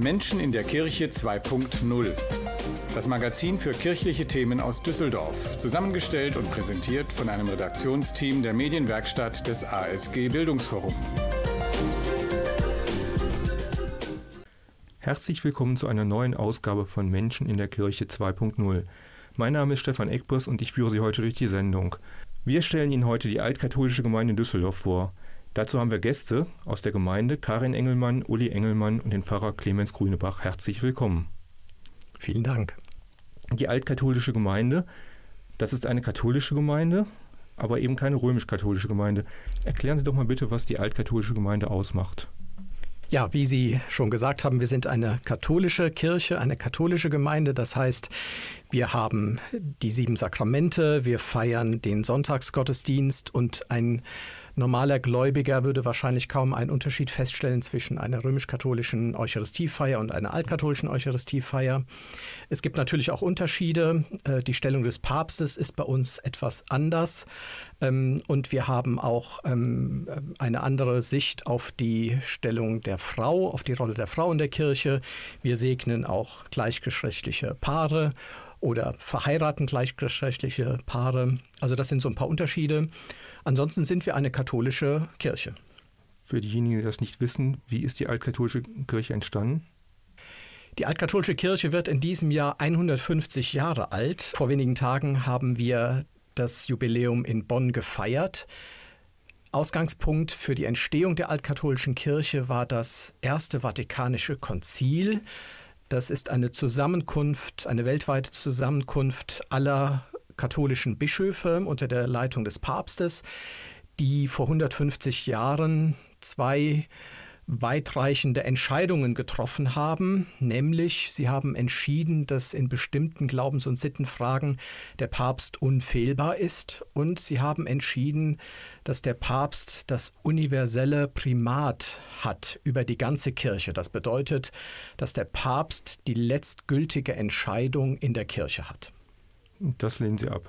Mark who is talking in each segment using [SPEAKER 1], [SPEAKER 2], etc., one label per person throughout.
[SPEAKER 1] Menschen in der Kirche 2.0. Das Magazin für kirchliche Themen aus Düsseldorf. Zusammengestellt und präsentiert von einem Redaktionsteam der Medienwerkstatt des ASG Bildungsforum.
[SPEAKER 2] Herzlich willkommen zu einer neuen Ausgabe von Menschen in der Kirche 2.0. Mein Name ist Stefan Eckbus und ich führe Sie heute durch die Sendung. Wir stellen Ihnen heute die altkatholische Gemeinde in Düsseldorf vor. Dazu haben wir Gäste aus der Gemeinde, Karin Engelmann, Uli Engelmann und den Pfarrer Clemens Grünebach. Herzlich willkommen.
[SPEAKER 3] Vielen Dank.
[SPEAKER 2] Die altkatholische Gemeinde, das ist eine katholische Gemeinde, aber eben keine römisch-katholische Gemeinde. Erklären Sie doch mal bitte, was die altkatholische Gemeinde ausmacht.
[SPEAKER 3] Ja, wie Sie schon gesagt haben, wir sind eine katholische Kirche, eine katholische Gemeinde. Das heißt, wir haben die sieben Sakramente, wir feiern den Sonntagsgottesdienst und ein normaler Gläubiger würde wahrscheinlich kaum einen Unterschied feststellen zwischen einer römisch-katholischen Eucharistiefeier und einer altkatholischen Eucharistiefeier. Es gibt natürlich auch Unterschiede. Äh, die Stellung des Papstes ist bei uns etwas anders. Ähm, und wir haben auch ähm, eine andere Sicht auf die Stellung der Frau, auf die Rolle der Frau in der Kirche. Wir segnen auch gleichgeschlechtliche Paare oder verheiraten gleichgeschlechtliche Paare. Also das sind so ein paar Unterschiede. Ansonsten sind wir eine katholische Kirche.
[SPEAKER 2] Für diejenigen, die das nicht wissen, wie ist die altkatholische Kirche entstanden?
[SPEAKER 3] Die altkatholische Kirche wird in diesem Jahr 150 Jahre alt. Vor wenigen Tagen haben wir das Jubiläum in Bonn gefeiert. Ausgangspunkt für die Entstehung der altkatholischen Kirche war das Erste Vatikanische Konzil. Das ist eine Zusammenkunft, eine weltweite Zusammenkunft aller katholischen Bischöfe unter der Leitung des Papstes, die vor 150 Jahren zwei weitreichende Entscheidungen getroffen haben, nämlich sie haben entschieden, dass in bestimmten Glaubens- und Sittenfragen der Papst unfehlbar ist und sie haben entschieden, dass der Papst das universelle Primat hat über die ganze Kirche. Das bedeutet, dass der Papst die letztgültige Entscheidung in der Kirche hat.
[SPEAKER 2] Das lehnen Sie ab.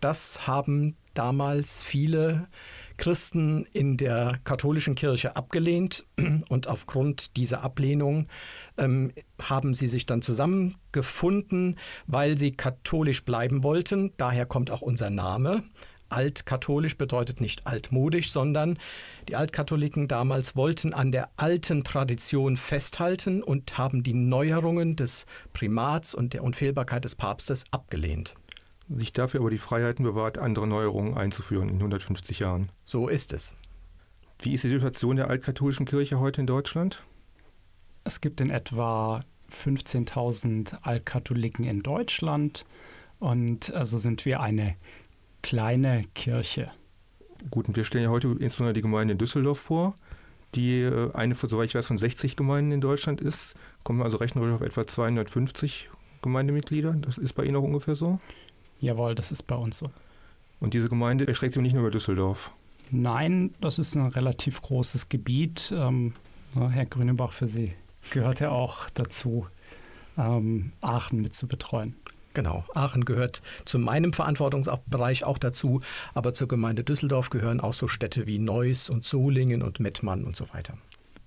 [SPEAKER 3] Das haben damals viele Christen in der katholischen Kirche abgelehnt und aufgrund dieser Ablehnung ähm, haben sie sich dann zusammengefunden, weil sie katholisch bleiben wollten. Daher kommt auch unser Name. Altkatholisch bedeutet nicht altmodisch, sondern die Altkatholiken damals wollten an der alten Tradition festhalten und haben die Neuerungen des Primats und der Unfehlbarkeit des Papstes abgelehnt
[SPEAKER 2] sich dafür aber die Freiheiten bewahrt, andere Neuerungen einzuführen in 150 Jahren.
[SPEAKER 3] So ist es.
[SPEAKER 2] Wie ist die Situation der altkatholischen Kirche heute in Deutschland?
[SPEAKER 4] Es gibt in etwa 15.000 Altkatholiken in Deutschland und also sind wir eine kleine Kirche.
[SPEAKER 2] Gut, und wir stellen ja heute insbesondere die Gemeinde in Düsseldorf vor, die äh, eine, soweit ich weiß, von 60 Gemeinden in Deutschland ist. Kommen wir also rechnerisch auf etwa 250 Gemeindemitglieder. Das ist bei Ihnen auch ungefähr so?
[SPEAKER 4] Jawohl, das ist bei uns so.
[SPEAKER 2] Und diese Gemeinde erstreckt sich nicht nur über Düsseldorf?
[SPEAKER 4] Nein, das ist ein relativ großes Gebiet. Ähm, Herr Grünebach, für Sie gehört ja auch dazu, ähm, Aachen mit zu betreuen.
[SPEAKER 3] Genau, Aachen gehört zu meinem Verantwortungsbereich auch dazu, aber zur Gemeinde Düsseldorf gehören auch so Städte wie Neuss und Solingen und Mettmann und so weiter.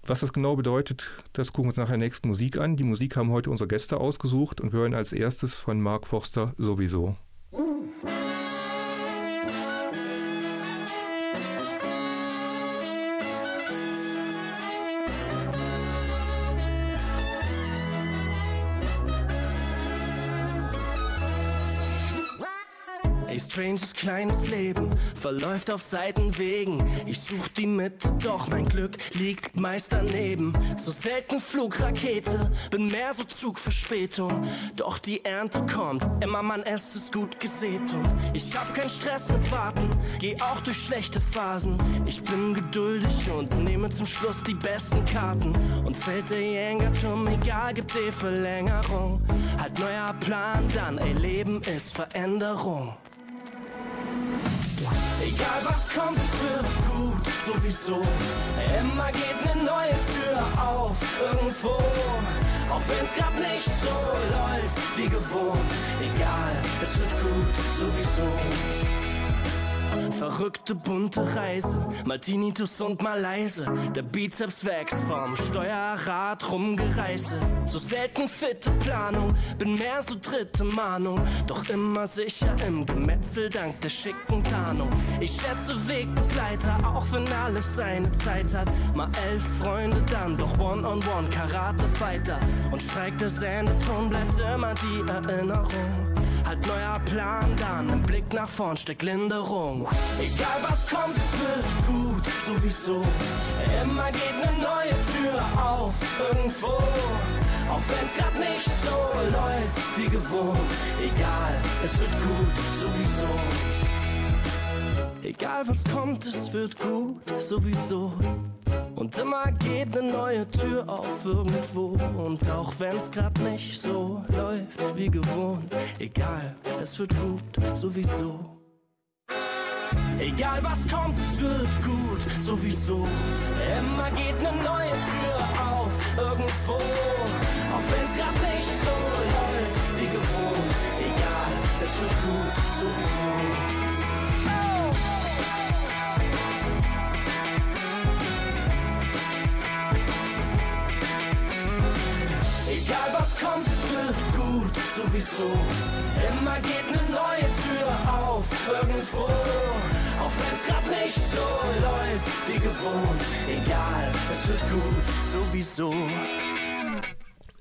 [SPEAKER 2] Was das genau bedeutet, das gucken wir uns nachher nächsten Musik an. Die Musik haben heute unsere Gäste ausgesucht und wir hören als erstes von Mark Forster sowieso.
[SPEAKER 5] Stranges kleines Leben verläuft auf Seitenwegen. Ich such die Mitte, doch mein Glück liegt meist daneben. So selten Flugrakete, bin mehr so Zugverspätung. Doch die Ernte kommt, immer man es ist gut gesät. Und ich hab keinen Stress mit Warten, geh auch durch schlechte Phasen. Ich bin geduldig und nehme zum Schluss die besten Karten. Und fällt der Jängerturm, egal, gibt die Verlängerung. Halt neuer Plan, dann, ey, Leben ist Veränderung. Egal was kommt, es wird gut, sowieso. Immer geht eine neue Tür auf, irgendwo. Auch wenn's grad nicht so läuft wie gewohnt. Egal, es wird gut, sowieso. Verrückte bunte Reise. Mal Tinnitus und mal leise. Der Bizeps wächst vom Steuerrad rumgereise. So selten fitte Planung, bin mehr so dritte Mahnung. Doch immer sicher im Gemetzel dank der schicken Tarnung. Ich schätze Wegbegleiter, auch wenn alles seine Zeit hat. Mal elf Freunde dann, doch One-on-One Karate-Fighter. Und streikt der Sendeton bleibt immer die Erinnerung. Halt neuer Plan dann, im Blick nach vorn steckt Linderung. Egal was kommt, es wird gut, sowieso. Immer geht eine neue Tür auf, irgendwo. Auch wenn's grad nicht so läuft wie gewohnt. Egal, es wird gut, sowieso. Egal was kommt, es wird gut, sowieso. Und immer geht eine neue Tür auf irgendwo. Und auch wenn's grad nicht so läuft wie gewohnt, egal, es wird gut, sowieso. Egal was kommt, es wird gut, sowieso. Immer geht eine neue Tür auf irgendwo. Auch wenn's grad nicht so läuft wie gewohnt, egal, es wird gut, sowieso. Egal was kommt, es wird gut, sowieso. Immer geht eine neue Tür auf, irgendwo. Auch wenn's grad nicht so läuft wie gewohnt. Egal, es wird gut, sowieso.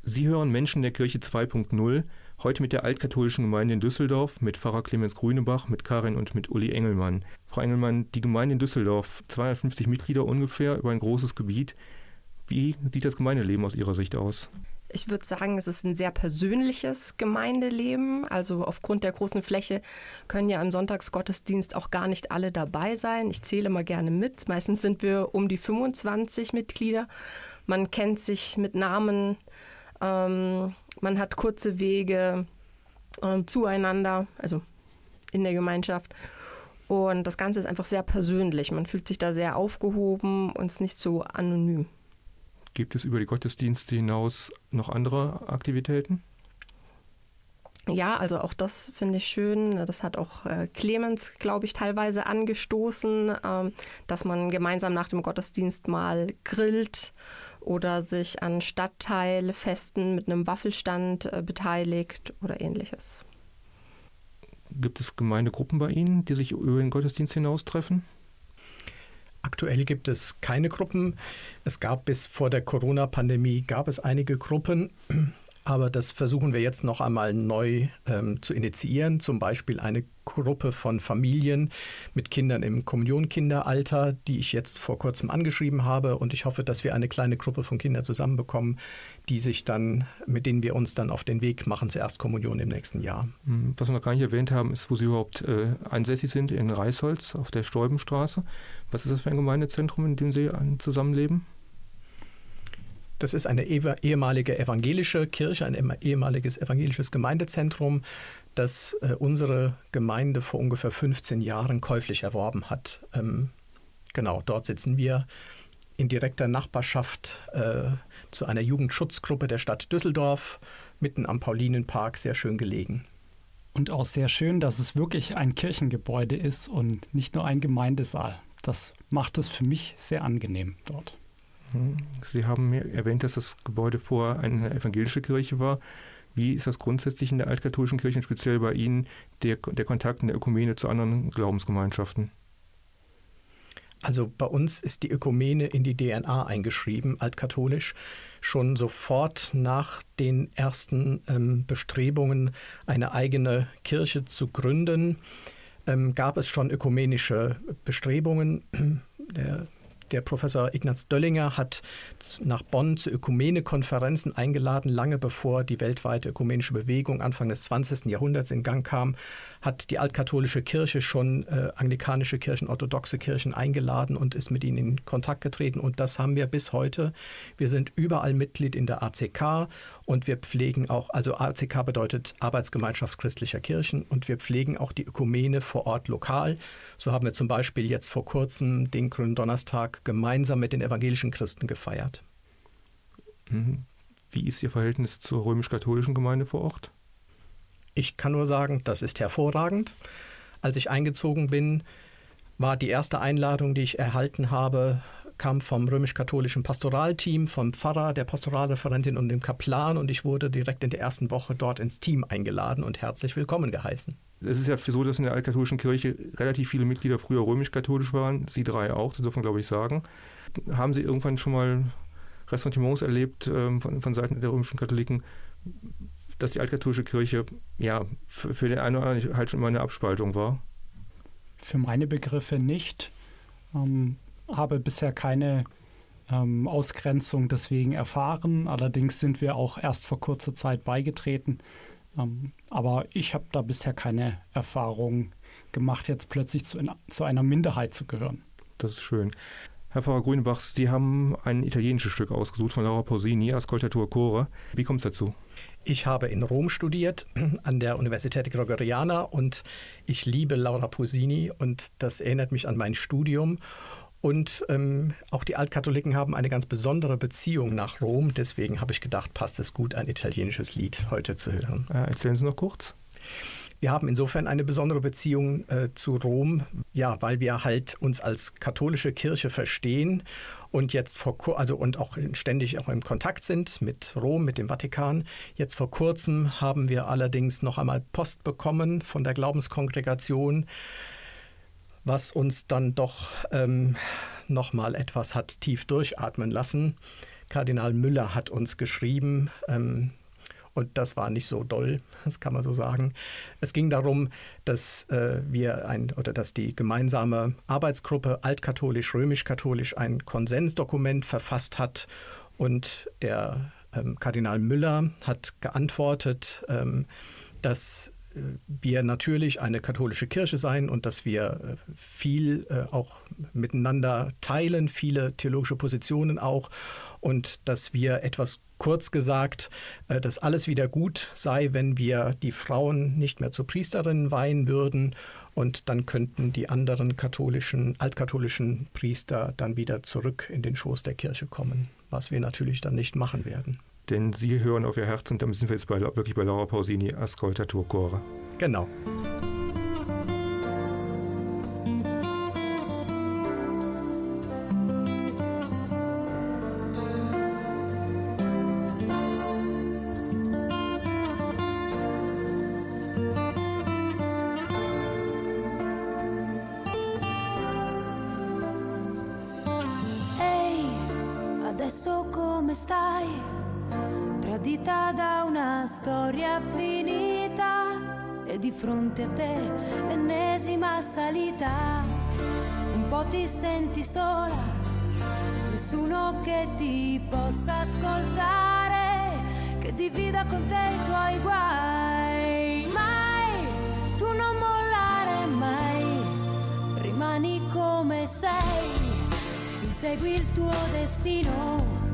[SPEAKER 2] Sie hören Menschen der Kirche 2.0, heute mit der altkatholischen Gemeinde in Düsseldorf, mit Pfarrer Clemens Grünebach, mit Karin und mit Uli Engelmann. Frau Engelmann, die Gemeinde in Düsseldorf, 250 Mitglieder ungefähr über ein großes Gebiet. Wie sieht das Gemeindeleben aus Ihrer Sicht aus?
[SPEAKER 6] Ich würde sagen, es ist ein sehr persönliches Gemeindeleben. Also aufgrund der großen Fläche können ja im Sonntagsgottesdienst auch gar nicht alle dabei sein. Ich zähle mal gerne mit. Meistens sind wir um die 25 Mitglieder. Man kennt sich mit Namen. Ähm, man hat kurze Wege äh, zueinander, also in der Gemeinschaft. Und das Ganze ist einfach sehr persönlich. Man fühlt sich da sehr aufgehoben und ist nicht so anonym.
[SPEAKER 2] Gibt es über die Gottesdienste hinaus noch andere Aktivitäten?
[SPEAKER 6] Ja, also auch das finde ich schön. Das hat auch äh, Clemens, glaube ich, teilweise angestoßen, ähm, dass man gemeinsam nach dem Gottesdienst mal grillt oder sich an Stadtteilfesten mit einem Waffelstand äh, beteiligt oder ähnliches.
[SPEAKER 2] Gibt es Gemeindegruppen bei Ihnen, die sich über den Gottesdienst hinaus treffen?
[SPEAKER 3] Aktuell gibt es keine Gruppen. Es gab bis vor der Corona-Pandemie gab es einige Gruppen, aber das versuchen wir jetzt noch einmal neu ähm, zu initiieren. Zum Beispiel eine Gruppe von Familien mit Kindern im Kommunionkinderalter, die ich jetzt vor kurzem angeschrieben habe. Und ich hoffe, dass wir eine kleine Gruppe von Kindern zusammenbekommen, die sich dann, mit denen wir uns dann auf den Weg machen zur Erstkommunion im nächsten Jahr.
[SPEAKER 2] Hm, was wir noch gar nicht erwähnt haben, ist, wo Sie überhaupt äh, ansässig sind, in Reisholz auf der Stäubenstraße. Was ist das für ein Gemeindezentrum, in dem Sie zusammenleben?
[SPEAKER 3] Das ist eine ehemalige evangelische Kirche, ein ehemaliges evangelisches Gemeindezentrum, das äh, unsere Gemeinde vor ungefähr 15 Jahren käuflich erworben hat. Ähm, genau, dort sitzen wir in direkter Nachbarschaft äh, zu einer Jugendschutzgruppe der Stadt Düsseldorf, mitten am Paulinenpark, sehr schön gelegen.
[SPEAKER 4] Und auch sehr schön, dass es wirklich ein Kirchengebäude ist und nicht nur ein Gemeindesaal. Das macht es für mich sehr angenehm dort.
[SPEAKER 2] Sie haben erwähnt, dass das Gebäude vorher eine evangelische Kirche war. Wie ist das grundsätzlich in der altkatholischen Kirche, speziell bei Ihnen, der, der Kontakt in der Ökumene zu anderen Glaubensgemeinschaften?
[SPEAKER 3] Also bei uns ist die Ökumene in die DNA eingeschrieben, altkatholisch. Schon sofort nach den ersten ähm, Bestrebungen, eine eigene Kirche zu gründen, ähm, gab es schon ökumenische Bestrebungen. Der der Professor Ignaz Döllinger hat nach Bonn zu Ökumene-Konferenzen eingeladen, lange bevor die weltweite ökumenische Bewegung Anfang des 20. Jahrhunderts in Gang kam, hat die altkatholische Kirche schon äh, anglikanische Kirchen, orthodoxe Kirchen eingeladen und ist mit ihnen in Kontakt getreten. Und das haben wir bis heute. Wir sind überall Mitglied in der ACK und wir pflegen auch, also ACK bedeutet Arbeitsgemeinschaft christlicher Kirchen und wir pflegen auch die Ökumene vor Ort lokal. So haben wir zum Beispiel jetzt vor kurzem den Gründonnerstag gemeinsam mit den evangelischen Christen gefeiert.
[SPEAKER 2] Mhm. Wie ist Ihr Verhältnis zur römisch-katholischen Gemeinde vor Ort?
[SPEAKER 3] Ich kann nur sagen, das ist hervorragend. Als ich eingezogen bin, war die erste Einladung, die ich erhalten habe, kam vom römisch-katholischen Pastoralteam, vom Pfarrer, der Pastoralreferentin und dem Kaplan und ich wurde direkt in der ersten Woche dort ins Team eingeladen und herzlich willkommen geheißen.
[SPEAKER 2] Es ist ja so, dass in der altkatholischen Kirche relativ viele Mitglieder früher römisch-katholisch waren, Sie drei auch, das dürfen glaube ich sagen. Haben Sie irgendwann schon mal Ressentiments erlebt ähm, von, von Seiten der römischen Katholiken, dass die altkatholische Kirche ja für, für den einen oder anderen halt schon immer eine Abspaltung war?
[SPEAKER 4] Für meine Begriffe nicht. Ähm, habe bisher keine ähm, Ausgrenzung deswegen erfahren. Allerdings sind wir auch erst vor kurzer Zeit beigetreten. Ähm, aber ich habe da bisher keine Erfahrung gemacht, jetzt plötzlich zu, in, zu einer Minderheit zu gehören.
[SPEAKER 2] Das ist schön. Herr Pfarrer Grünbach, Sie haben ein italienisches Stück ausgesucht von Laura Pausini, Ascoltatur Chore. Wie kommt es dazu?
[SPEAKER 3] Ich habe in Rom studiert, an der Universität Gregoriana und ich liebe Laura Pausini und das erinnert mich an mein Studium. Und ähm, auch die Altkatholiken haben eine ganz besondere Beziehung nach Rom. Deswegen habe ich gedacht, passt es gut, ein italienisches Lied heute zu hören.
[SPEAKER 2] Äh, erzählen Sie noch kurz.
[SPEAKER 3] Wir haben insofern eine besondere Beziehung äh, zu Rom, ja, weil wir halt uns als katholische Kirche verstehen und jetzt vor also und auch ständig auch im Kontakt sind mit Rom, mit dem Vatikan. Jetzt vor kurzem haben wir allerdings noch einmal Post bekommen von der Glaubenskongregation, was uns dann doch ähm, noch mal etwas hat tief durchatmen lassen. Kardinal Müller hat uns geschrieben, ähm, und das war nicht so doll, das kann man so sagen. Es ging darum, dass äh, wir ein oder dass die gemeinsame Arbeitsgruppe altkatholisch-römisch-katholisch ein Konsensdokument verfasst hat und der ähm, Kardinal Müller hat geantwortet, ähm, dass wir natürlich eine katholische Kirche sein und dass wir äh, viel äh, auch miteinander teilen, viele theologische Positionen auch und dass wir etwas kurz gesagt, äh, dass alles wieder gut sei, wenn wir die Frauen nicht mehr zu Priesterinnen weihen würden und dann könnten die anderen katholischen, altkatholischen Priester dann wieder zurück in den Schoß der Kirche kommen, was wir natürlich dann nicht machen werden.
[SPEAKER 2] Denn Sie hören auf Ihr Herz und damit sind wir jetzt bei, wirklich bei Laura Pausini, Ascolta Turcore.
[SPEAKER 3] Genau.
[SPEAKER 7] adesso come stai? Tradita da una storia finita e di fronte a te l'ennesima salita. Un po' ti senti sola, nessuno che ti possa ascoltare, che divida con te i tuoi guai. Mai, tu non mollare mai, rimani come sei Insegui il tuo destino,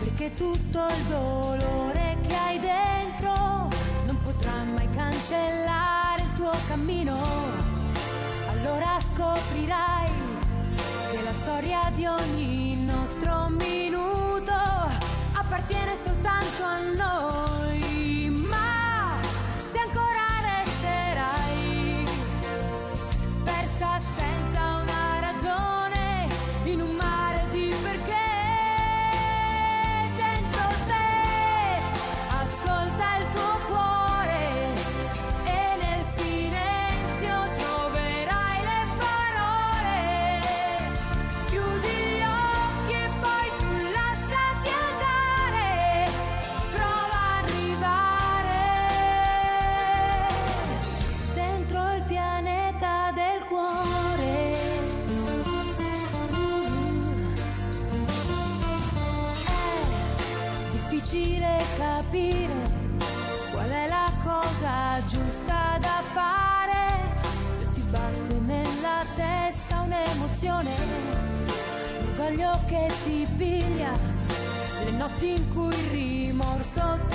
[SPEAKER 7] perché tutto il dolore che hai dentro non potrà mai cancellare il tuo cammino. Allora scoprirai che la storia di ogni nostro minuto appartiene soltanto a noi. Notti in cui il rimorso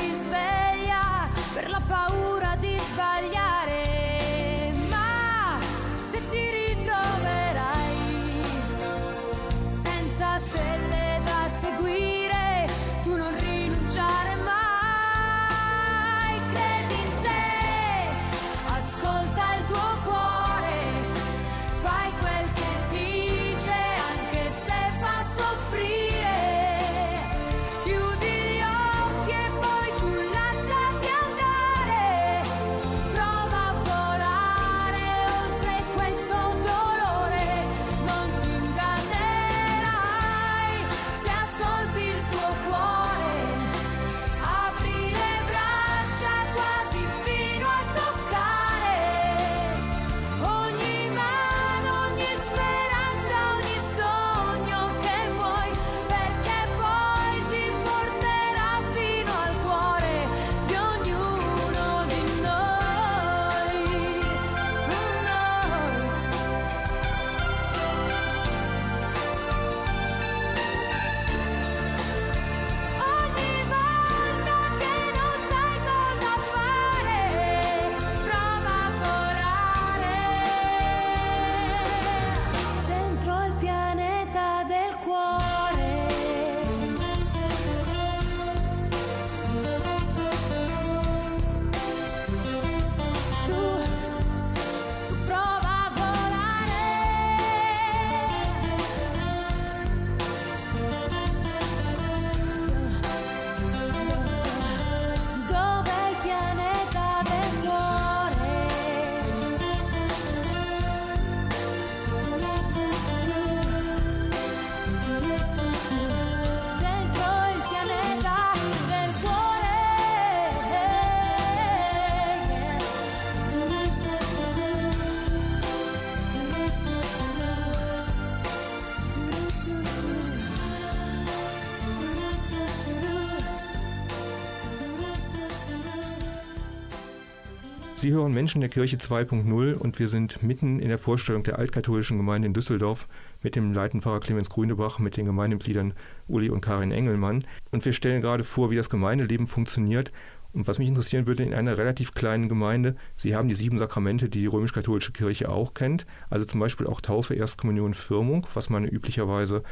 [SPEAKER 2] Sie hören Menschen der Kirche 2.0 und wir sind mitten in der Vorstellung der altkatholischen Gemeinde in Düsseldorf mit dem Leitenpfarrer Clemens Grünebach, mit den Gemeindemitgliedern Uli und Karin Engelmann. Und wir stellen gerade vor, wie das Gemeindeleben funktioniert. Und was mich interessieren würde, in einer relativ kleinen Gemeinde, Sie haben die sieben Sakramente, die die römisch-katholische Kirche auch kennt, also zum Beispiel auch Taufe, Erstkommunion, Firmung, was man üblicherweise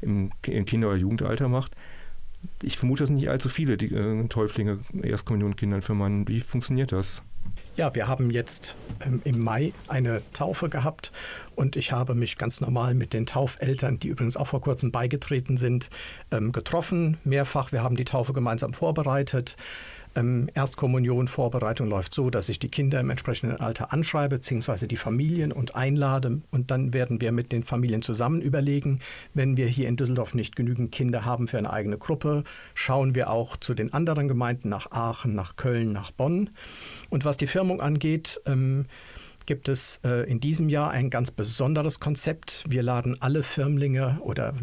[SPEAKER 2] im Kinder- oder Jugendalter macht. Ich vermute, das sind nicht allzu viele die, äh, Täuflinge, Erstkommunion, Kindern für Mann. Wie funktioniert das?
[SPEAKER 3] Ja, wir haben jetzt ähm, im Mai eine Taufe gehabt und ich habe mich ganz normal mit den Taufeltern, die übrigens auch vor kurzem beigetreten sind, ähm, getroffen, mehrfach. Wir haben die Taufe gemeinsam vorbereitet. Ähm, Erstkommunion, Vorbereitung läuft so, dass ich die Kinder im entsprechenden Alter anschreibe, beziehungsweise die Familien und einlade. Und dann werden wir mit den Familien zusammen überlegen, wenn wir hier in Düsseldorf nicht genügend Kinder haben für eine eigene Gruppe, schauen wir auch zu den anderen Gemeinden nach Aachen, nach Köln, nach Bonn. Und was die Firmung angeht, ähm, gibt es äh, in diesem Jahr ein ganz besonderes Konzept. Wir laden alle Firmlinge oder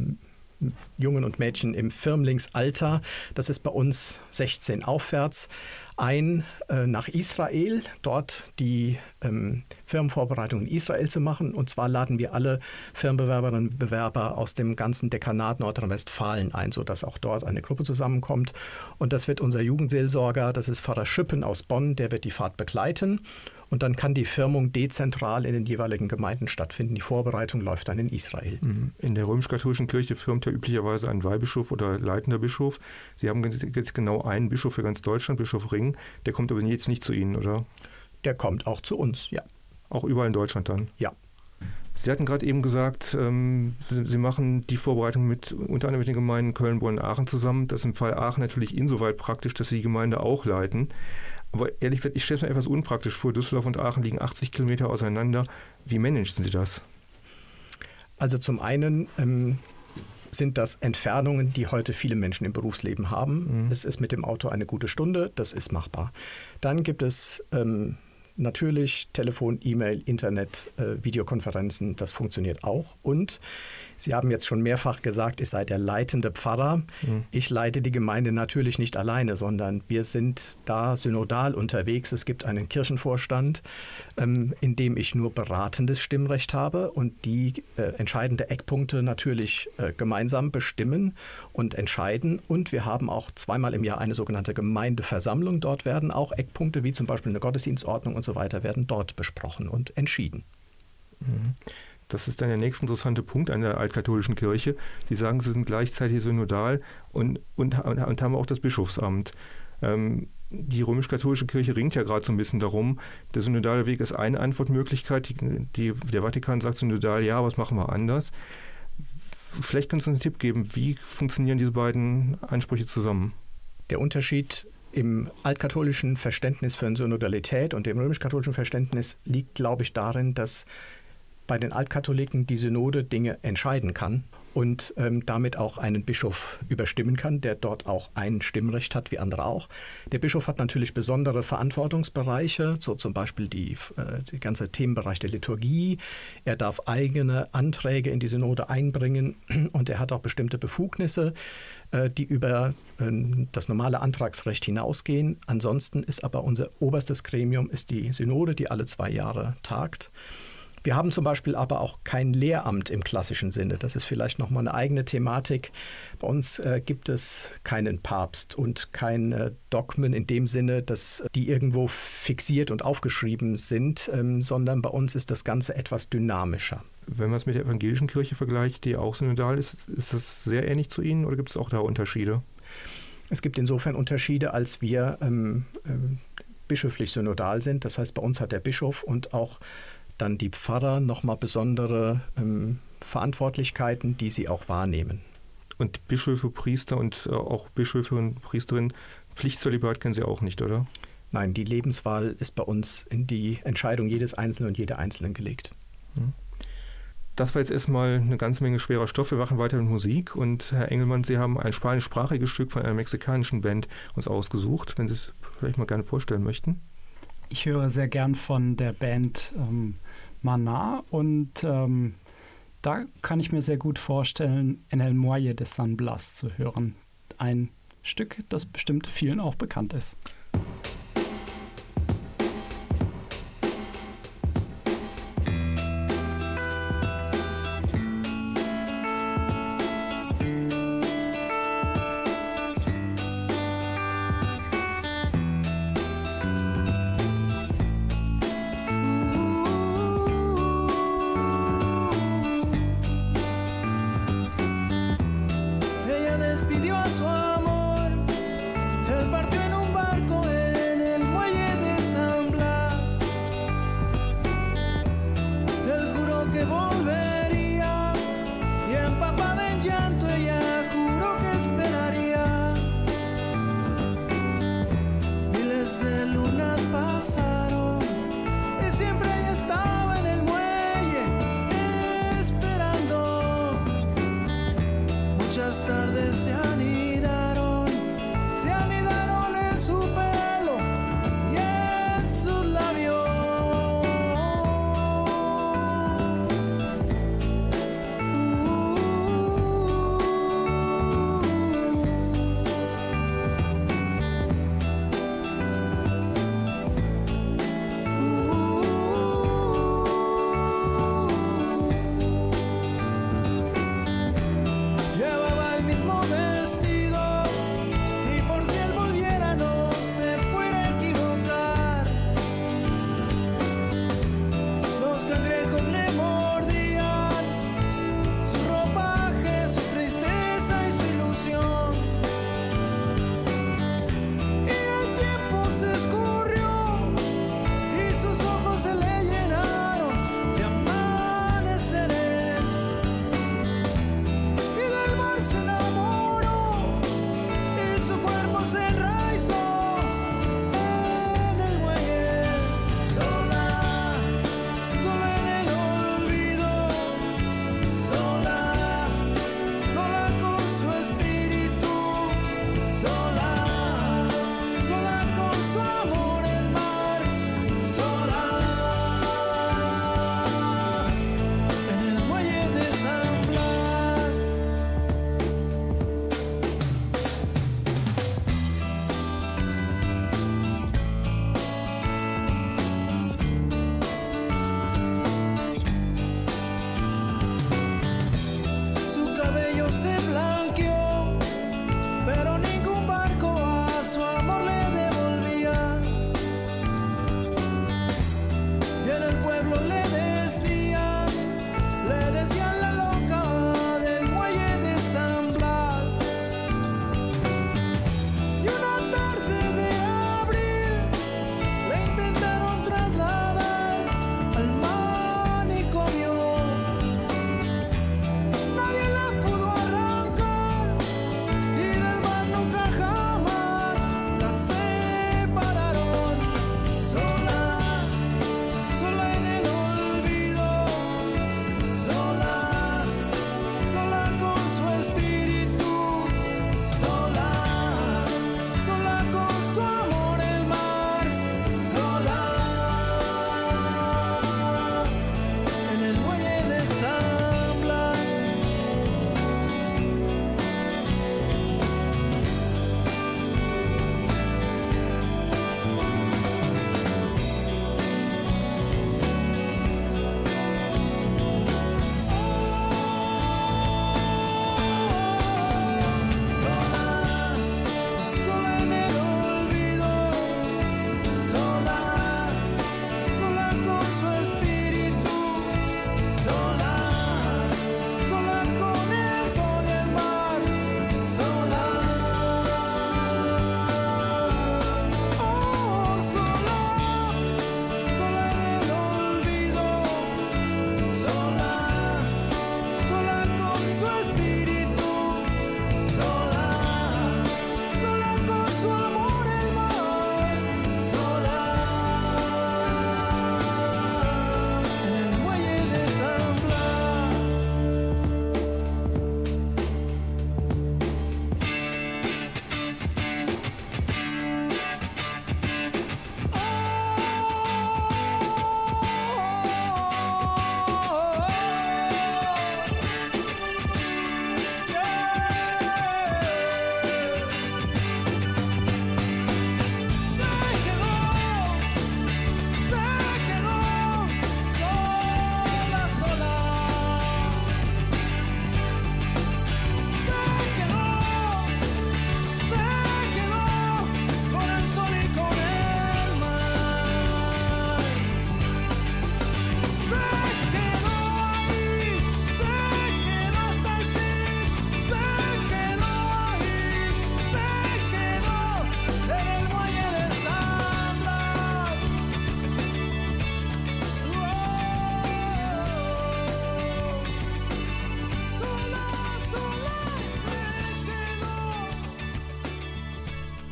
[SPEAKER 3] Jungen und Mädchen im Firmlingsalter, das ist bei uns 16 aufwärts, ein äh, nach Israel, dort die ähm, Firmenvorbereitung in Israel zu machen. Und zwar laden wir alle Firmenbewerberinnen und Bewerber aus dem ganzen Dekanat Nordrhein-Westfalen ein, sodass auch dort eine Gruppe zusammenkommt. Und das wird unser Jugendseelsorger, das ist Pfarrer Schüppen aus Bonn, der wird die Fahrt begleiten. Und dann kann die Firmung dezentral in den jeweiligen Gemeinden stattfinden. Die Vorbereitung läuft dann in Israel.
[SPEAKER 2] Mhm. In der römisch-katholischen Kirche firmt ja üblicherweise ein Weihbischof oder leitender Bischof. Sie haben jetzt genau einen Bischof für ganz Deutschland, Bischof Ring. Der kommt aber jetzt nicht zu Ihnen, oder?
[SPEAKER 3] Der kommt auch zu uns, ja.
[SPEAKER 2] Auch überall in Deutschland dann?
[SPEAKER 3] Ja.
[SPEAKER 2] Sie hatten gerade eben gesagt, ähm, Sie machen die Vorbereitung mit unter anderem mit den Gemeinden Köln, Bonn, Aachen zusammen. Das ist im Fall Aachen natürlich insoweit praktisch, dass Sie die Gemeinde auch leiten. Aber ehrlich gesagt, ich stelle es mir etwas unpraktisch vor. Düsseldorf und Aachen liegen 80 Kilometer auseinander. Wie managen Sie das?
[SPEAKER 3] Also zum einen ähm, sind das Entfernungen, die heute viele Menschen im Berufsleben haben. Mhm. Es ist mit dem Auto eine gute Stunde, das ist machbar. Dann gibt es ähm, natürlich Telefon, E-Mail, Internet, äh, Videokonferenzen, das funktioniert auch. Und Sie haben jetzt schon mehrfach gesagt, ich sei der leitende Pfarrer. Mhm. Ich leite die Gemeinde natürlich nicht alleine, sondern wir sind da synodal unterwegs. Es gibt einen Kirchenvorstand, ähm, in dem ich nur beratendes Stimmrecht habe und die äh, entscheidende Eckpunkte natürlich äh, gemeinsam bestimmen und entscheiden. Und wir haben auch zweimal im Jahr eine sogenannte Gemeindeversammlung. Dort werden auch Eckpunkte wie zum Beispiel eine Gottesdienstordnung und so weiter werden dort besprochen und entschieden.
[SPEAKER 2] Mhm. Das ist dann der nächste interessante Punkt an der altkatholischen Kirche. Sie sagen, sie sind gleichzeitig synodal und, und, und haben auch das Bischofsamt. Ähm, die römisch-katholische Kirche ringt ja gerade so ein bisschen darum. Der synodale Weg ist eine Antwortmöglichkeit. Die, die, der Vatikan sagt synodal, ja, was machen wir anders? Vielleicht können Sie uns einen Tipp geben, wie funktionieren diese beiden Ansprüche zusammen?
[SPEAKER 3] Der Unterschied im altkatholischen Verständnis für Synodalität und dem römisch-katholischen Verständnis liegt, glaube ich, darin, dass bei den Altkatholiken die Synode Dinge entscheiden kann und ähm, damit auch einen Bischof überstimmen kann, der dort auch ein Stimmrecht hat, wie andere auch. Der Bischof hat natürlich besondere Verantwortungsbereiche, so zum Beispiel die, äh, die ganze Themenbereich der Liturgie. Er darf eigene Anträge in die Synode einbringen und er hat auch bestimmte Befugnisse, äh, die über äh, das normale Antragsrecht hinausgehen. Ansonsten ist aber unser oberstes Gremium ist die Synode, die alle zwei Jahre tagt. Wir haben zum Beispiel aber auch kein Lehramt im klassischen Sinne. Das ist vielleicht nochmal eine eigene Thematik. Bei uns äh, gibt es keinen Papst und keine Dogmen in dem Sinne, dass die irgendwo fixiert und aufgeschrieben sind, ähm, sondern bei uns ist das Ganze etwas dynamischer.
[SPEAKER 2] Wenn man es mit der evangelischen Kirche vergleicht, die auch synodal ist, ist das sehr ähnlich zu Ihnen oder gibt es auch da Unterschiede?
[SPEAKER 3] Es gibt insofern Unterschiede, als wir ähm, ähm, bischöflich synodal sind. Das heißt, bei uns hat der Bischof und auch dann die Pfarrer nochmal besondere ähm, Verantwortlichkeiten, die sie auch wahrnehmen.
[SPEAKER 2] Und Bischöfe, Priester und äh, auch Bischöfe und Priesterinnen, Pflichtzölibat kennen Sie auch nicht, oder?
[SPEAKER 3] Nein, die Lebenswahl ist bei uns in die Entscheidung jedes Einzelnen und jeder Einzelnen gelegt. Hm.
[SPEAKER 2] Das war jetzt erstmal eine ganze Menge schwerer Stoff. Wir machen weiter mit Musik und Herr Engelmann, Sie haben ein spanischsprachiges Stück von einer mexikanischen Band uns ausgesucht, wenn Sie es vielleicht mal gerne vorstellen möchten.
[SPEAKER 4] Ich höre sehr gern von der Band ähm, Maná und ähm, da kann ich mir sehr gut vorstellen, En el Moye de San Blas zu hören. Ein Stück, das bestimmt vielen auch bekannt ist.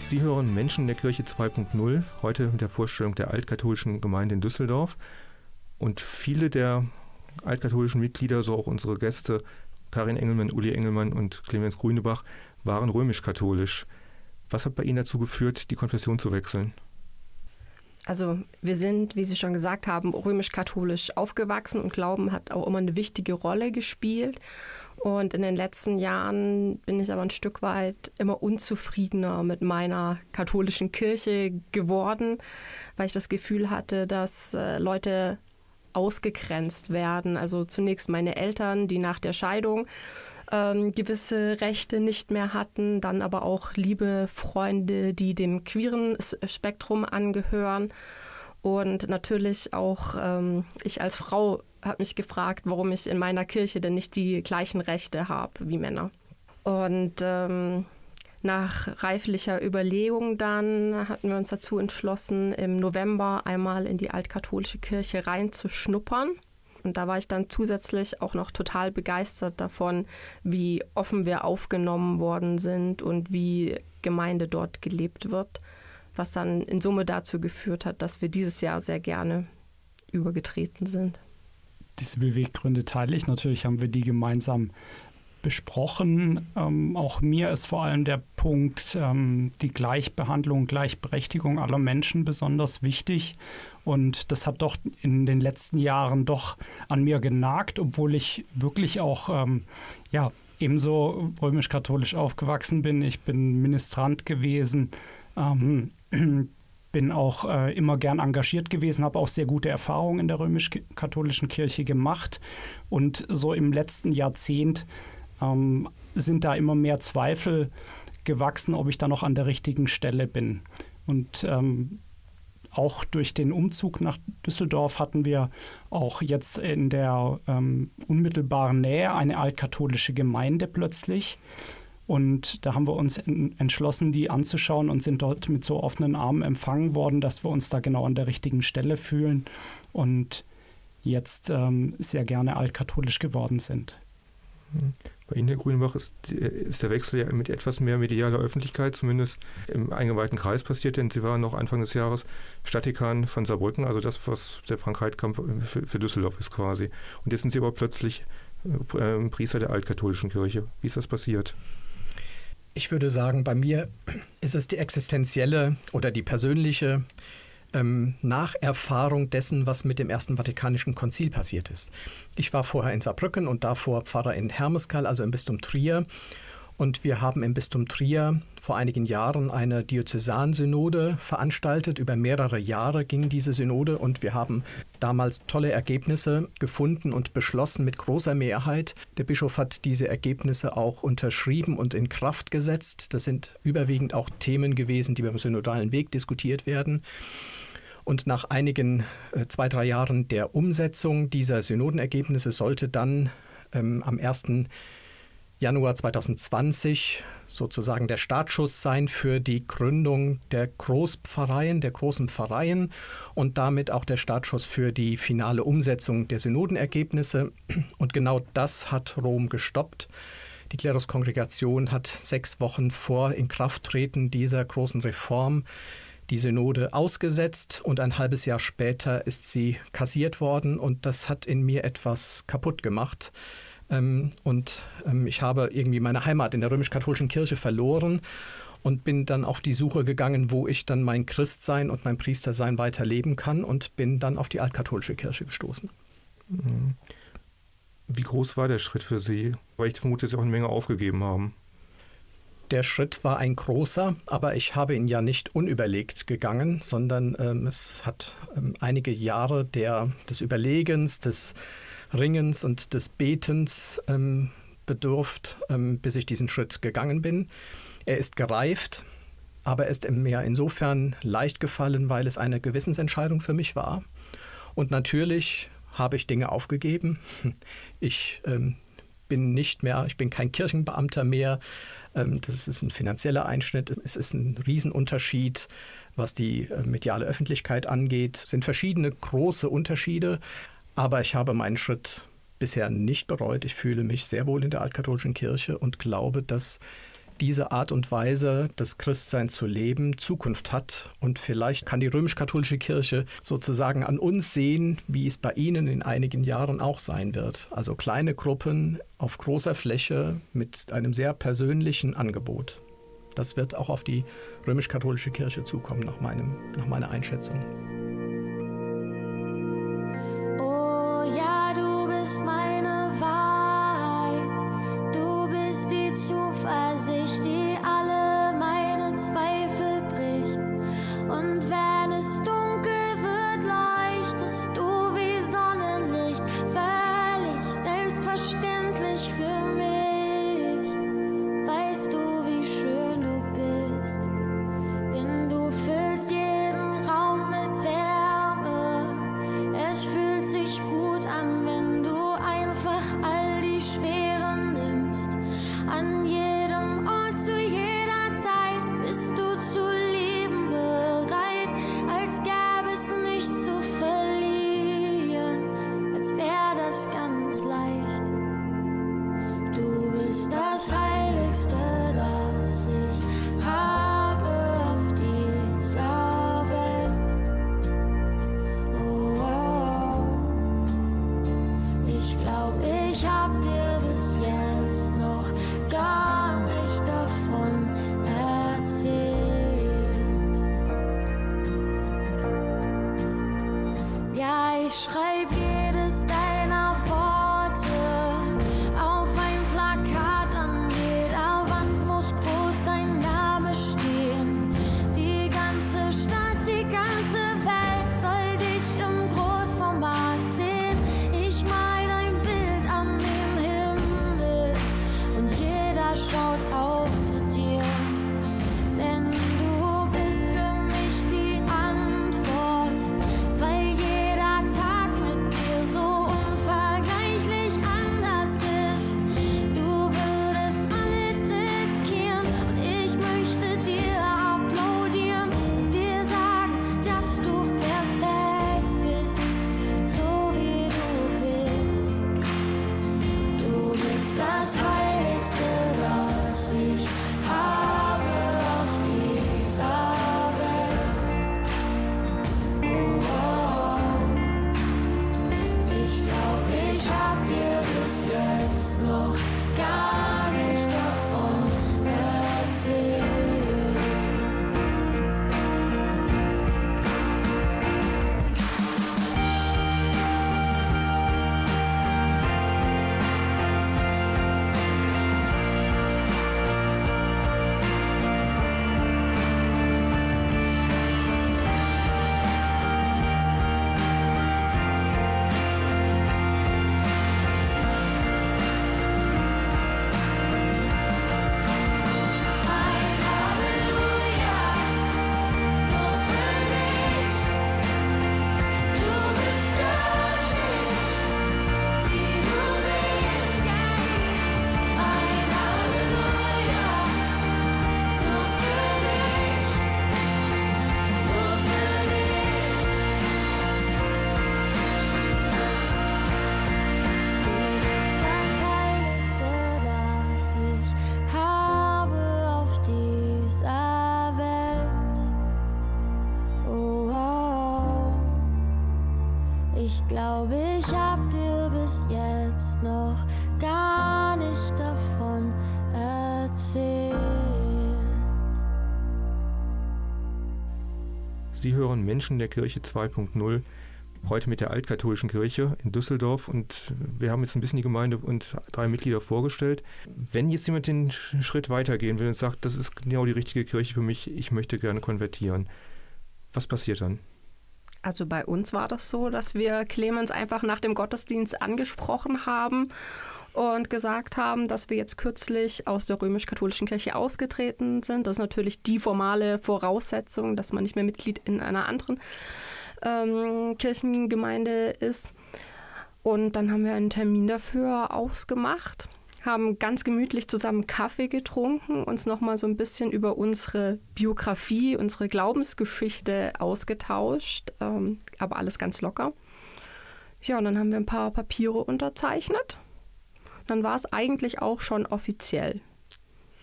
[SPEAKER 2] Sie hören Menschen der Kirche 2.0, heute mit der Vorstellung der altkatholischen Gemeinde in Düsseldorf. Und viele der altkatholischen Mitglieder, so auch unsere Gäste, Karin Engelmann, Uli Engelmann und Clemens Grünebach, waren römisch-katholisch. Was hat bei Ihnen dazu geführt, die Konfession zu wechseln?
[SPEAKER 6] Also wir sind, wie Sie schon gesagt haben, römisch-katholisch aufgewachsen und Glauben hat auch immer eine wichtige Rolle gespielt. Und in den letzten Jahren bin ich aber ein Stück weit immer unzufriedener mit meiner katholischen Kirche geworden, weil ich das Gefühl hatte, dass äh, Leute ausgegrenzt werden. Also zunächst meine Eltern, die nach der Scheidung ähm, gewisse Rechte nicht mehr hatten, dann aber auch liebe Freunde, die dem queeren Spektrum angehören. Und natürlich auch ähm, ich als Frau habe mich gefragt, warum ich in meiner Kirche denn nicht die gleichen Rechte habe wie Männer. Und ähm, nach reiflicher Überlegung dann hatten wir uns dazu entschlossen, im November einmal in die altkatholische Kirche reinzuschnuppern. Und da war ich dann zusätzlich auch noch total begeistert davon, wie offen wir aufgenommen worden sind und wie Gemeinde dort gelebt wird, was dann in Summe dazu geführt hat, dass wir dieses Jahr sehr gerne übergetreten sind
[SPEAKER 4] diese Beweggründe teile ich. Natürlich haben wir die gemeinsam besprochen. Ähm, auch mir ist vor allem der Punkt ähm, die Gleichbehandlung, Gleichberechtigung aller Menschen besonders wichtig. Und das hat doch in den letzten Jahren doch an mir genagt, obwohl ich wirklich auch ähm, ja, ebenso römisch-katholisch aufgewachsen bin. Ich bin Ministrant gewesen. Bin auch äh, immer gern engagiert gewesen, habe auch sehr gute Erfahrungen in der römisch-katholischen Kirche gemacht. Und so im letzten Jahrzehnt ähm, sind da immer mehr Zweifel gewachsen, ob ich da noch an der richtigen Stelle bin. Und ähm, auch durch den Umzug nach Düsseldorf hatten wir auch jetzt in der ähm, unmittelbaren Nähe eine altkatholische Gemeinde plötzlich. Und da haben wir uns entschlossen, die anzuschauen und sind dort mit so offenen Armen empfangen worden, dass wir uns da genau an der richtigen Stelle fühlen und jetzt ähm, sehr gerne altkatholisch geworden sind.
[SPEAKER 2] Bei Ihnen, Herr Grünbach, ist, ist, der Wechsel ja mit etwas mehr medialer Öffentlichkeit, zumindest im eingeweihten Kreis passiert, denn Sie waren noch Anfang des Jahres Stadtdekan von Saarbrücken, also das, was der Frank-Heidkamp für, für, Düsseldorf ist quasi. Und jetzt sind Sie aber plötzlich äh, Priester der altkatholischen Kirche. Wie ist das passiert?
[SPEAKER 3] Ich würde sagen, bei mir ist es die existenzielle oder die persönliche ähm, Nacherfahrung dessen, was mit dem Ersten Vatikanischen Konzil passiert ist. Ich war vorher in Saarbrücken und davor Pfarrer in Hermeskeil, also im Bistum Trier. Und wir haben im Bistum Trier vor einigen Jahren eine Diözesansynode veranstaltet. Über mehrere Jahre ging diese Synode und wir haben damals tolle Ergebnisse gefunden und beschlossen mit großer Mehrheit. Der Bischof hat diese Ergebnisse auch unterschrieben und in Kraft gesetzt. Das sind überwiegend auch Themen gewesen, die beim synodalen Weg diskutiert werden. Und nach einigen äh, zwei, drei Jahren der Umsetzung dieser Synodenergebnisse sollte dann ähm, am 1. Januar 2020 sozusagen der Startschuss sein für die Gründung der Großpfarreien, der großen Pfarreien und damit auch der Startschuss für die finale Umsetzung der Synodenergebnisse. Und genau das hat Rom gestoppt. Die Kleruskongregation hat sechs Wochen vor Inkrafttreten dieser großen Reform die Synode ausgesetzt und ein halbes Jahr später ist sie kassiert worden und das hat in mir etwas kaputt gemacht. Ähm, und ähm, ich habe irgendwie meine Heimat in der römisch-katholischen Kirche verloren und bin dann auf die Suche gegangen, wo ich dann mein Christsein und mein Priestersein weiterleben kann und bin dann auf die altkatholische Kirche gestoßen.
[SPEAKER 2] Mhm. Wie groß war der Schritt für Sie? Weil ich vermute, dass Sie auch eine Menge aufgegeben haben.
[SPEAKER 3] Der Schritt war ein großer, aber ich habe ihn ja nicht unüberlegt gegangen, sondern ähm, es hat ähm, einige Jahre der, des Überlegens, des Ringens und des Betens ähm, bedurft, ähm, bis ich diesen Schritt gegangen bin. Er ist gereift, aber er ist mir insofern leicht gefallen, weil es eine Gewissensentscheidung für mich war. Und natürlich habe ich Dinge aufgegeben. Ich ähm, bin nicht mehr, ich bin kein Kirchenbeamter mehr. Ähm, das ist ein finanzieller Einschnitt. Es ist ein Riesenunterschied, was die äh, mediale Öffentlichkeit angeht. Es sind verschiedene große Unterschiede. Aber ich habe meinen Schritt bisher nicht bereut. Ich fühle mich sehr wohl in der altkatholischen Kirche und glaube, dass
[SPEAKER 8] diese Art und Weise, das Christsein zu leben, Zukunft hat. Und vielleicht kann die römisch-katholische Kirche sozusagen an uns sehen, wie es bei ihnen in einigen Jahren auch sein wird. Also kleine Gruppen auf großer Fläche mit einem sehr persönlichen Angebot. Das wird auch auf die römisch-katholische Kirche zukommen, nach, meinem, nach meiner Einschätzung.
[SPEAKER 9] Ich glaube, ich hab dir bis jetzt noch gar nicht davon erzählt.
[SPEAKER 2] Sie hören Menschen der Kirche 2.0 heute mit der altkatholischen Kirche in Düsseldorf und wir haben jetzt ein bisschen die Gemeinde und drei Mitglieder vorgestellt. Wenn jetzt jemand den Sch- Schritt weitergehen will und sagt, das ist genau die richtige Kirche für mich, ich möchte gerne konvertieren, was passiert dann?
[SPEAKER 6] Also bei uns war das so, dass wir Clemens einfach nach dem Gottesdienst angesprochen haben und gesagt haben, dass wir jetzt kürzlich aus der römisch-katholischen Kirche ausgetreten sind. Das ist natürlich die formale Voraussetzung, dass man nicht mehr Mitglied in einer anderen ähm, Kirchengemeinde ist. Und dann haben wir einen Termin dafür ausgemacht, haben ganz gemütlich zusammen Kaffee getrunken, uns nochmal so ein bisschen über unsere Biografie, unsere Glaubensgeschichte ausgetauscht, ähm, aber alles ganz locker. Ja, und dann haben wir ein paar Papiere unterzeichnet. Dann war es eigentlich auch schon offiziell.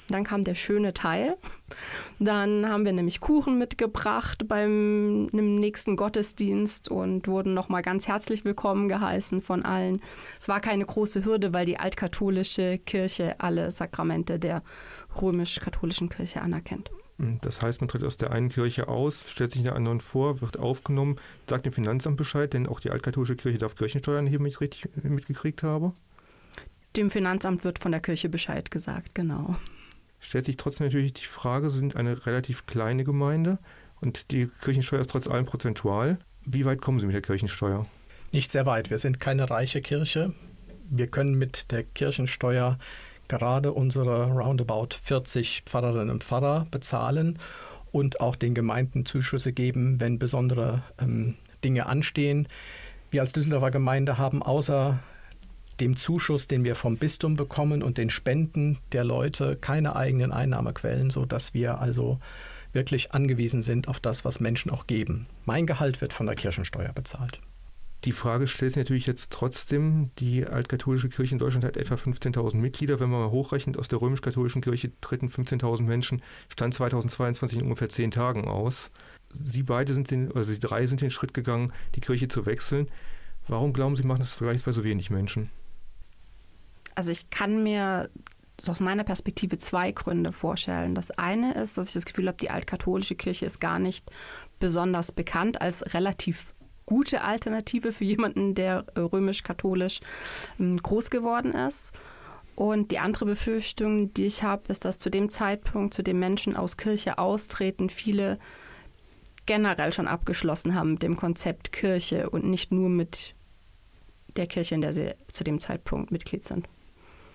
[SPEAKER 6] Dann kam der schöne Teil. Dann haben wir nämlich Kuchen mitgebracht beim nächsten Gottesdienst und wurden nochmal ganz herzlich willkommen geheißen von allen. Es war keine große Hürde, weil die altkatholische Kirche alle Sakramente der römisch-katholischen Kirche anerkennt.
[SPEAKER 2] Hm, das heißt, man tritt aus der einen Kirche aus, stellt sich in der anderen vor, wird aufgenommen, sagt dem Finanzamt Bescheid, denn auch die altkatholische Kirche darf Kirchensteuern heben, wenn ich richtig mitgekriegt habe.
[SPEAKER 6] Dem Finanzamt wird von der Kirche Bescheid gesagt, genau.
[SPEAKER 2] Stellt sich trotzdem natürlich die Frage, Sie sind eine relativ kleine Gemeinde und die Kirchensteuer ist trotz allem prozentual. Wie weit kommen Sie mit der Kirchensteuer?
[SPEAKER 3] Nicht sehr weit. Wir sind keine reiche Kirche. Wir können mit der Kirchensteuer gerade unsere roundabout 40 Pfarrerinnen und Pfarrer bezahlen und auch den Gemeinden Zuschüsse geben, wenn besondere ähm, Dinge anstehen. Wir als Düsseldorfer Gemeinde haben außer dem Zuschuss, den wir vom Bistum bekommen und den Spenden der Leute keine eigenen Einnahmequellen, sodass wir also wirklich angewiesen sind auf das, was Menschen auch geben. Mein Gehalt wird von der Kirchensteuer bezahlt.
[SPEAKER 2] Die Frage stellt sich natürlich jetzt trotzdem, die altkatholische Kirche in Deutschland hat etwa 15.000 Mitglieder. Wenn man mal hochrechnet, aus der römisch-katholischen Kirche treten 15.000 Menschen, stand 2022 in ungefähr zehn Tagen aus. Sie beide sind den, also Sie drei sind den Schritt gegangen, die Kirche zu wechseln. Warum glauben Sie, machen das vergleichsweise so wenig Menschen?
[SPEAKER 6] Also ich kann mir aus meiner Perspektive zwei Gründe vorstellen. Das eine ist, dass ich das Gefühl habe, die altkatholische Kirche ist gar nicht besonders bekannt als relativ gute Alternative für jemanden, der äh, römisch-katholisch ähm, groß geworden ist. Und die andere Befürchtung, die ich habe, ist, dass zu dem Zeitpunkt, zu dem Menschen aus Kirche austreten, viele generell schon abgeschlossen haben mit dem Konzept Kirche und nicht nur mit der Kirche, in der sie zu dem Zeitpunkt Mitglied sind.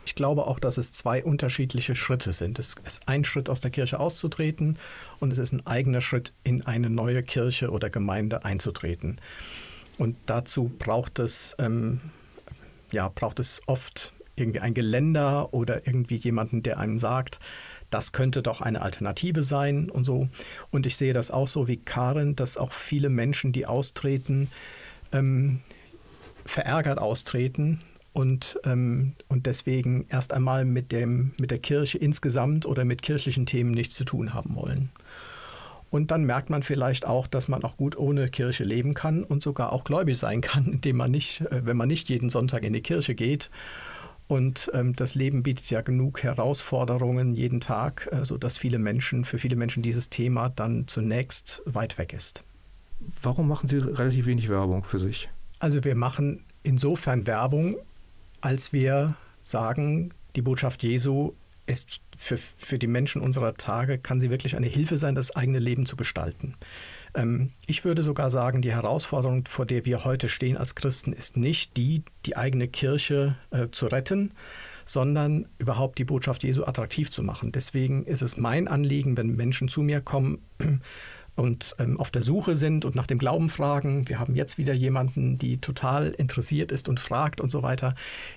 [SPEAKER 3] Ich glaube auch, dass es zwei unterschiedliche Schritte sind. Es ist ein Schritt aus der Kirche auszutreten und es ist ein eigener Schritt in eine neue Kirche oder Gemeinde einzutreten. Und dazu braucht es, ähm, ja, braucht es oft irgendwie ein Geländer oder irgendwie jemanden, der einem sagt, das könnte doch eine Alternative sein und so. Und ich sehe das auch so wie Karin, dass auch viele Menschen, die austreten, ähm, verärgert austreten, und, ähm, und deswegen erst einmal mit, dem, mit der Kirche insgesamt oder mit kirchlichen Themen nichts zu tun haben wollen. Und dann merkt man vielleicht auch, dass man auch gut ohne Kirche leben kann und sogar auch gläubig sein kann, indem man nicht, äh, wenn man nicht jeden Sonntag in die Kirche geht. Und ähm, das Leben bietet ja genug Herausforderungen jeden Tag, äh, sodass viele Menschen, für viele Menschen dieses Thema dann zunächst weit weg ist.
[SPEAKER 2] Warum machen Sie relativ wenig Werbung für sich?
[SPEAKER 3] Also wir machen insofern Werbung, als wir sagen, die Botschaft Jesu ist für, für die Menschen unserer Tage, kann sie wirklich eine Hilfe sein, das eigene Leben zu gestalten. Ähm, ich würde sogar sagen, die Herausforderung, vor der wir heute stehen als Christen, ist nicht die, die eigene Kirche äh, zu retten, sondern überhaupt die Botschaft Jesu attraktiv zu machen. Deswegen ist es mein Anliegen, wenn Menschen zu mir kommen, und ähm, auf der Suche sind und nach dem Glauben fragen. Wir haben jetzt wieder jemanden, die total interessiert ist und fragt und so weiter.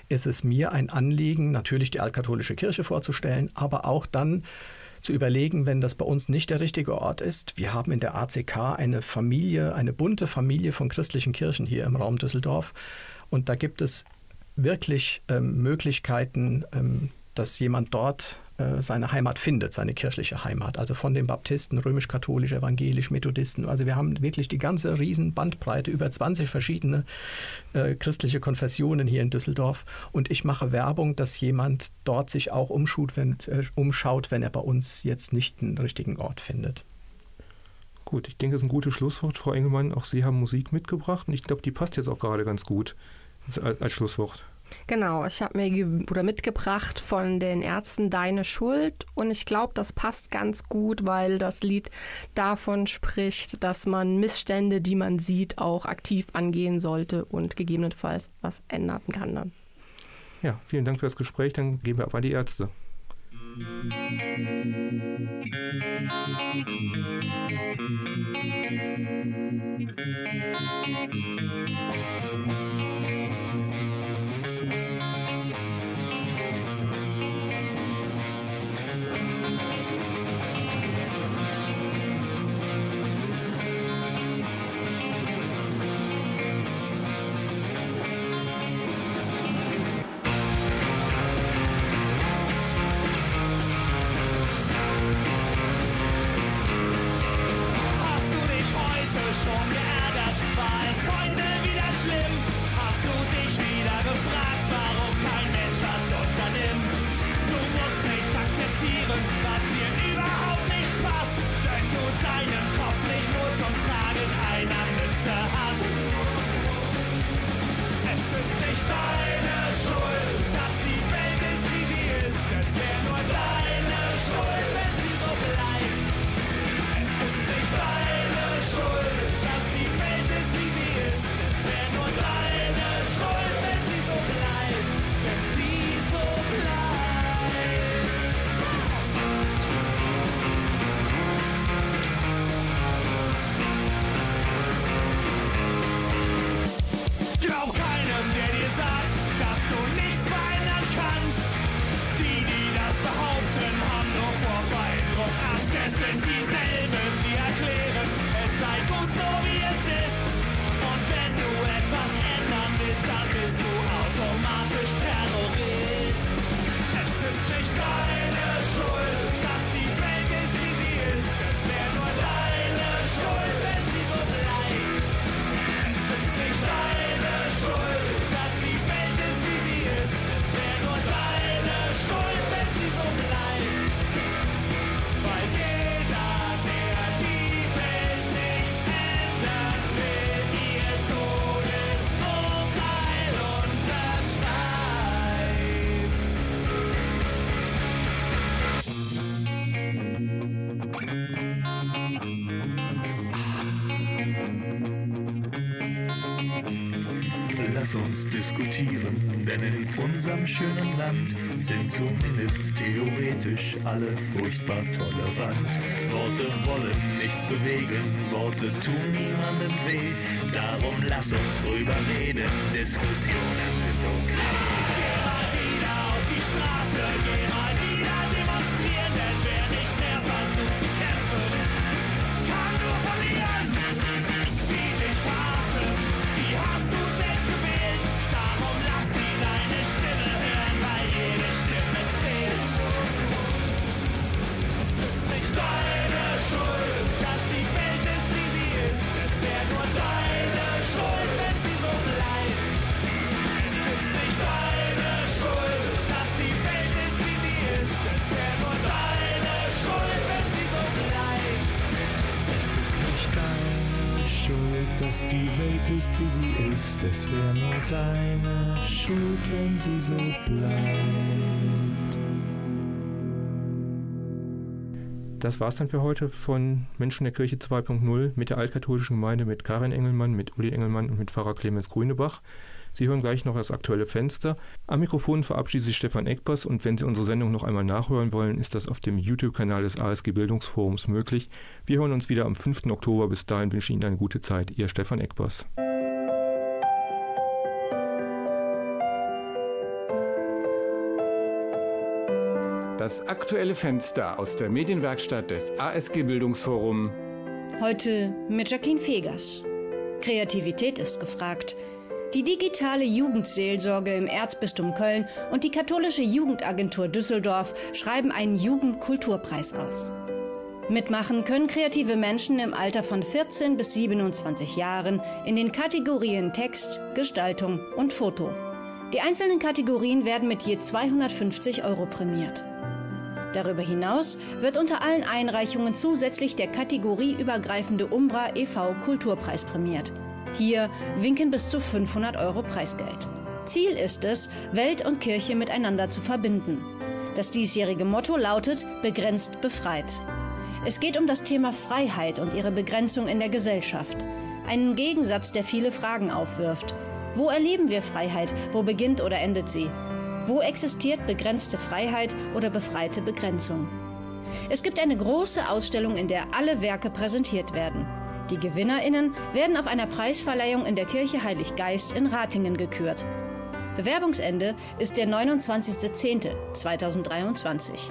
[SPEAKER 3] Ist es mir ein Anliegen, natürlich die altkatholische Kirche vorzustellen, aber auch dann zu überlegen, wenn das bei uns nicht der richtige Ort ist. Wir haben in der ACK eine Familie, eine bunte Familie von christlichen Kirchen hier im Raum Düsseldorf. Und da gibt es wirklich ähm, Möglichkeiten, ähm, dass jemand dort seine Heimat findet, seine kirchliche Heimat. Also von den Baptisten, römisch-katholisch, evangelisch, Methodisten. Also wir haben wirklich die ganze riesen Bandbreite, über 20 verschiedene äh, christliche Konfessionen hier in Düsseldorf. Und ich mache Werbung, dass jemand dort sich auch umschaut, wenn, äh, umschaut, wenn er bei uns jetzt nicht einen richtigen Ort findet.
[SPEAKER 2] Gut, ich denke, das ist ein gutes Schlusswort, Frau Engelmann. Auch Sie haben Musik mitgebracht und ich glaube, die passt jetzt auch gerade ganz gut als, als Schlusswort.
[SPEAKER 6] Genau, ich habe mir oder mitgebracht von den Ärzten Deine Schuld und ich glaube, das passt ganz gut, weil das Lied davon spricht, dass man Missstände, die man sieht, auch aktiv angehen sollte und gegebenenfalls was ändern kann dann.
[SPEAKER 2] Ja, vielen Dank für das Gespräch. Dann gehen wir ab an die Ärzte.
[SPEAKER 10] schon
[SPEAKER 11] unserem schönen Land sind zumindest theoretisch alle furchtbar tolerant. Worte wollen nichts bewegen, Worte tun niemandem weh. Darum lass uns drüber reden, Diskussionen sind okay.
[SPEAKER 10] Es wäre nur deine Schuld, wenn sie so bleibt.
[SPEAKER 2] Das war's dann für heute von Menschen der Kirche 2.0 mit der altkatholischen Gemeinde mit Karin Engelmann, mit Uli Engelmann und mit Pfarrer Clemens Grünebach. Sie hören gleich noch das aktuelle Fenster. Am Mikrofon verabschiedet sich Stefan Eckbers und wenn Sie unsere Sendung noch einmal nachhören wollen, ist das auf dem YouTube-Kanal des ASG Bildungsforums möglich. Wir hören uns wieder am 5. Oktober. Bis dahin wünsche ich Ihnen eine gute Zeit. Ihr Stefan Eckbers.
[SPEAKER 1] Das aktuelle Fenster aus der Medienwerkstatt des ASG Bildungsforum
[SPEAKER 12] Heute mit Jacqueline Fegers. Kreativität ist gefragt. Die digitale Jugendseelsorge im Erzbistum Köln und die katholische Jugendagentur Düsseldorf schreiben einen Jugendkulturpreis aus. Mitmachen können kreative Menschen im Alter von 14 bis 27 Jahren in den Kategorien Text, Gestaltung und Foto. Die einzelnen Kategorien werden mit je 250 Euro prämiert. Darüber hinaus wird unter allen Einreichungen zusätzlich der kategorieübergreifende Umbra e.V. Kulturpreis prämiert. Hier winken bis zu 500 Euro Preisgeld. Ziel ist es, Welt und Kirche miteinander zu verbinden. Das diesjährige Motto lautet Begrenzt befreit. Es geht um das Thema Freiheit und ihre Begrenzung in der Gesellschaft. Einen Gegensatz, der viele Fragen aufwirft. Wo erleben wir Freiheit? Wo beginnt oder endet sie? Wo existiert begrenzte Freiheit oder befreite Begrenzung? Es gibt eine große Ausstellung, in der alle Werke präsentiert werden. Die GewinnerInnen werden auf einer Preisverleihung in der Kirche Heilig Geist in Ratingen gekürt. Bewerbungsende ist der 29.10.2023.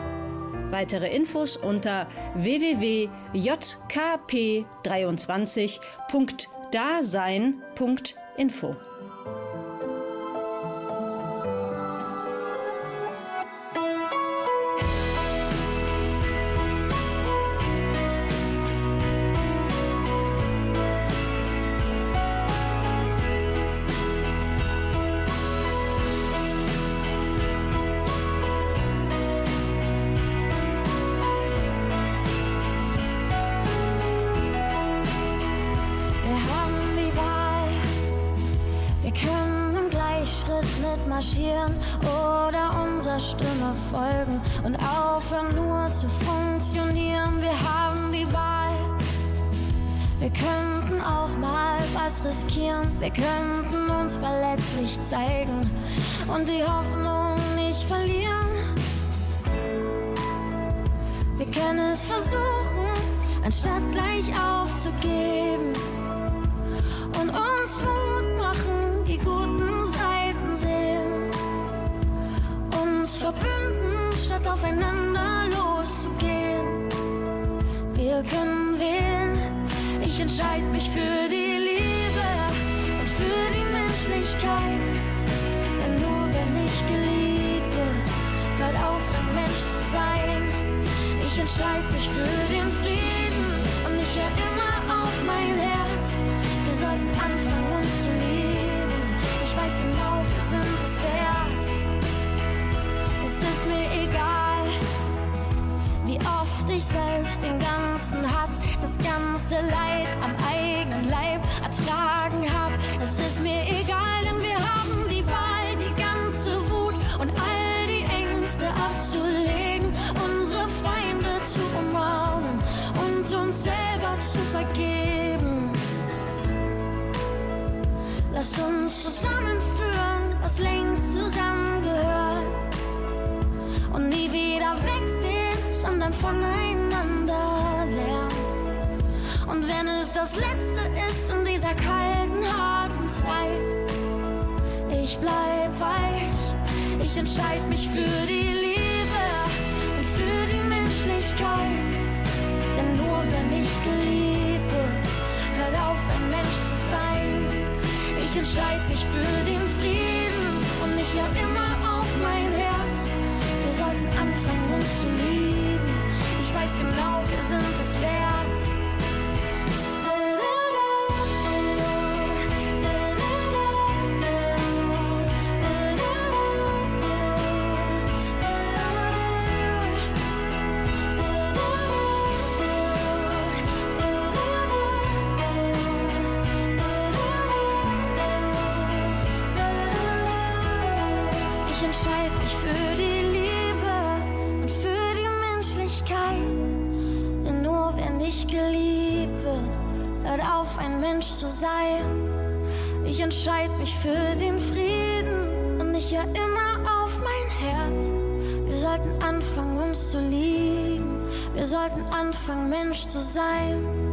[SPEAKER 12] Weitere Infos unter www.jkp23.dasein.info.
[SPEAKER 13] ertragen hab. Es ist mir egal, denn wir haben die Wahl, die ganze Wut und all die Ängste abzulegen, unsere Feinde zu umarmen und uns selber zu vergeben. Lasst uns zusammenführen, was längst zusammengehört und nie wieder wegsehen, sondern voneinander wenn es das Letzte ist in dieser kalten, harten Zeit. Ich bleib weich, ich entscheide mich für die Liebe und für die Menschlichkeit. Denn nur wenn ich geliebt wird, hört auf, ein Mensch zu sein. Ich entscheide mich für den Frieden und ich hab immer auf mein Herz. Wir sollten anfangen, uns zu lieben. Ich weiß genau, wir sind es wert. entscheid mich für den Frieden und ich ja immer auf mein Herz. Wir sollten anfangen, uns zu lieben. Wir sollten anfangen, Mensch zu sein.